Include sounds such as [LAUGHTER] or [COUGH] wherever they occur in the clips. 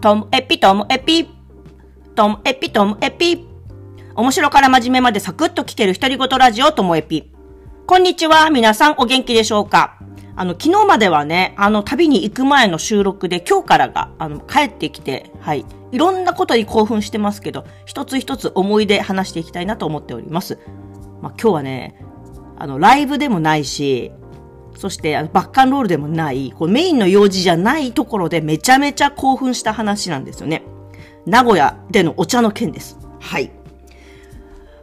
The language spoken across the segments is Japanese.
トムエピトムエピ。トムエピトムエピ。面白から真面目までサクッと聞ける独り言ラジオトモエピ。こんにちは。皆さんお元気でしょうか？あの、昨日まではね、あの、旅に行く前の収録で今日からが、あの、帰ってきて、はい。いろんなことに興奮してますけど、一つ一つ思い出話していきたいなと思っております。まあ、今日はね、あの、ライブでもないし、そして、あの、バッカンロールでもない、こうメインの用事じゃないところでめちゃめちゃ興奮した話なんですよね。名古屋でのお茶の件です。はい。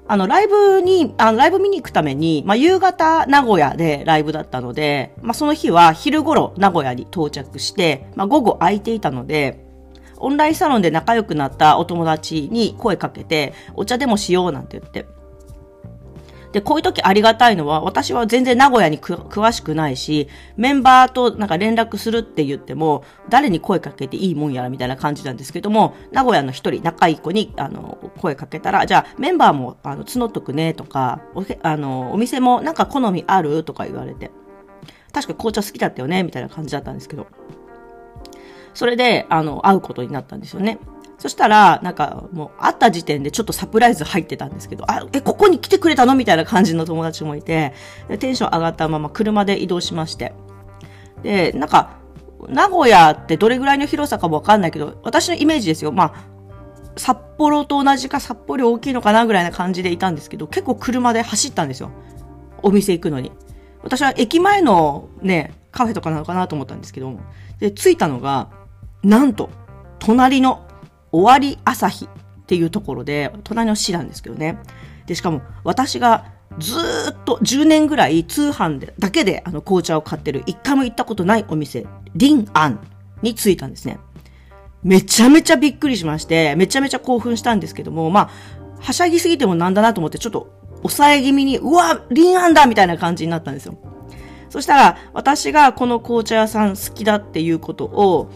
あの、ライブに、あの、ライブ見に行くために、まあ、夕方名古屋でライブだったので、まあ、その日は昼頃名古屋に到着して、まあ、午後空いていたので、オンラインサロンで仲良くなったお友達に声かけて、お茶でもしようなんて言って、で、こういう時ありがたいのは、私は全然名古屋に詳しくないし、メンバーとなんか連絡するって言っても、誰に声かけていいもんやらみたいな感じなんですけども、名古屋の一人、仲いい子に、あの、声かけたら、じゃあ、メンバーも、あの、募っとくね、とか、お、あの、お店もなんか好みあるとか言われて。確か紅茶好きだったよね、みたいな感じだったんですけど。それで、あの、会うことになったんですよね。そしたら、なんかもう会った時点でちょっとサプライズ入ってたんですけど、あ、え、ここに来てくれたのみたいな感じの友達もいて、テンション上がったまま車で移動しまして。で、なんか、名古屋ってどれぐらいの広さかもわかんないけど、私のイメージですよ。まあ、札幌と同じか札幌大きいのかなぐらいな感じでいたんですけど、結構車で走ったんですよ。お店行くのに。私は駅前のね、カフェとかなのかなと思ったんですけど。で、着いたのが、なんと、隣の終わり朝日っていうところで、隣の市なんですけどね。で、しかも私がずっと10年ぐらい通販で、だけであの紅茶を買ってる一回も行ったことないお店、リンアンに着いたんですね。めちゃめちゃびっくりしまして、めちゃめちゃ興奮したんですけども、まあ、はしゃぎすぎてもなんだなと思って、ちょっと抑え気味に、うわ、リンアンだみたいな感じになったんですよ。そしたら、私がこの紅茶屋さん好きだっていうことを、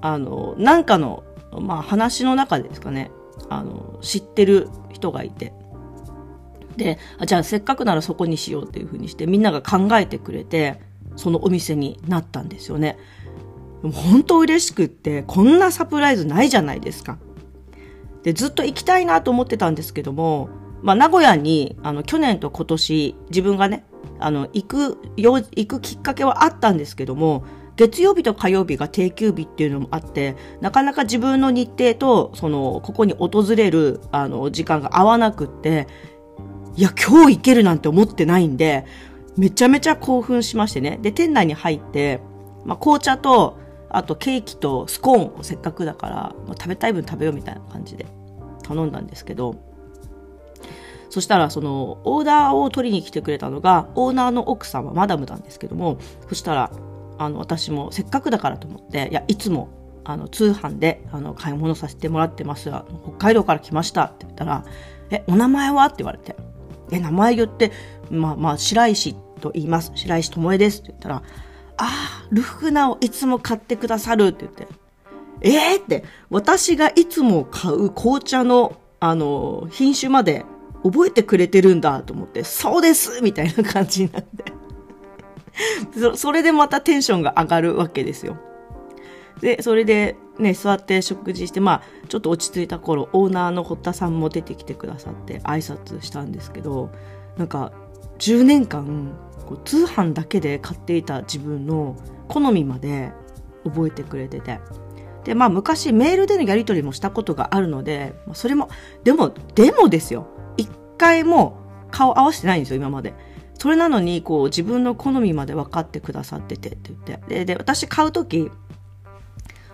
あの、なんかのまあ話の中ですかね、あの、知ってる人がいて、であ、じゃあせっかくならそこにしようっていうふうにしてみんなが考えてくれて、そのお店になったんですよね。本当嬉しくって、こんなサプライズないじゃないですか。で、ずっと行きたいなと思ってたんですけども、まあ、名古屋に、あの、去年と今年、自分がね、あの、行く、行くきっかけはあったんですけども、月曜日と火曜日が定休日っていうのもあって、なかなか自分の日程と、その、ここに訪れる、あの、時間が合わなくって、いや、今日行けるなんて思ってないんで、めちゃめちゃ興奮しましてね。で、店内に入って、まあ、紅茶と、あとケーキとスコーンをせっかくだから、ま、食べたい分食べようみたいな感じで頼んだんですけど、そしたら、その、オーダーを取りに来てくれたのが、オーナーの奥様、マダムなんですけども、そしたら、あの、私もせっかくだからと思って、いや、いつも、あの、通販で、あの、買い物させてもらってますが。北海道から来ましたって言ったら、え、お名前は？って言われて、え、名前言って、まあまあ、白石と言います。白石智恵ですって言ったら、ああ、ルフナをいつも買ってくださるって言って、えー、って、私がいつも買う紅茶の、あの、品種まで覚えてくれてるんだと思って、そうですみたいな感じになって。[LAUGHS] そそれでまたテンションが上がるわけですよ。で、それでね、座って食事して、まあ、ちょっと落ち着いた頃、オーナーの堀田さんも出てきてくださって挨拶したんですけど、なんか、10年間、こう通販だけで買っていた自分の好みまで覚えてくれてて。で、まあ昔メールでのやり取りもしたことがあるので、それも、でも、でもですよ。一回も顔合わせてないんですよ、今まで。それなのに、こう、自分の好みまで分かってくださっててって言って。で、で、私買うとき、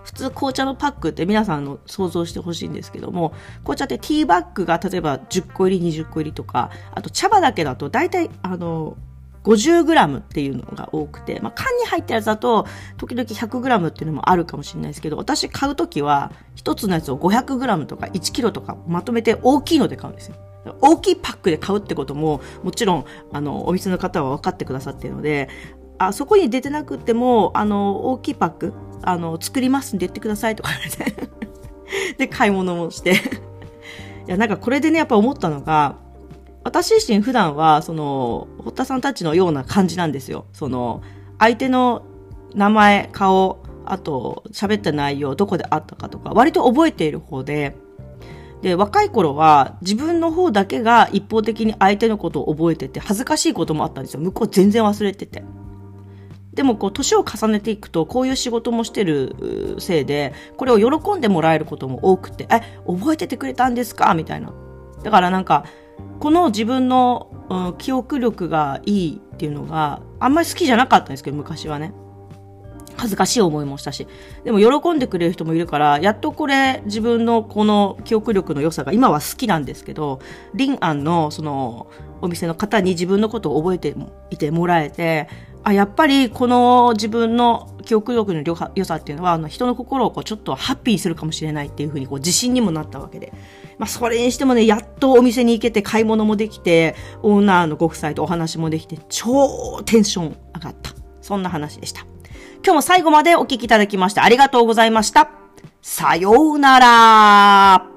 普通紅茶のパックって皆さんの想像してほしいんですけども、紅茶ってティーバッグが例えば10個入り、20個入りとか、あと茶葉だけだと大体、あの、50g っていうのが多くて、まあ、缶に入ったやつだと、時々 100g っていうのもあるかもしれないですけど、私買うときは、一つのやつを 500g とか 1kg とかまとめて大きいので買うんですよ。大きいパックで買うってことも、もちろん、あの、お店の方は分かってくださっているので、あそこに出てなくても、あの、大きいパック、あの、作りますんで言ってくださいとか言われて [LAUGHS] で、買い物もしていや、なんかこれでね、やっぱ思ったのが、私自身普段は、その、堀田さんたちのような感じなんですよ。その、相手の名前、顔、あと、喋った内容、どこであったかとか、割と覚えている方で、で、若い頃は自分の方だけが一方的に相手のことを覚えてて恥ずかしいこともあったんですよ。向こう全然忘れてて。でもこう、年を重ねていくと、こういう仕事もしてるせいで、これを喜んでもらえることも多くて、え、覚えててくれたんですか？みたいな。だからなんか、この自分の、うん、記憶力がいいっていうのがあんまり好きじゃなかったんですけど、昔はね。恥ずかしい思いもしたし。でも喜んでくれる人もいるから、やっとこれ自分のこの記憶力の良さが今は好きなんですけど、リンアンのそのお店の方に自分のことを覚えていてもらえて、あ、やっぱりこの自分の記憶力の良さっていうのは、あの人の心をこうちょっとハッピーにするかもしれないっていうふうにこう自信にもなったわけで。まあそれにしてもね、やっとお店に行けて買い物もできて、オーナーのご夫妻とお話もできて、超テンション上がった。そんな話でした。今日も最後までお聴きいただきましてありがとうございました。さようなら。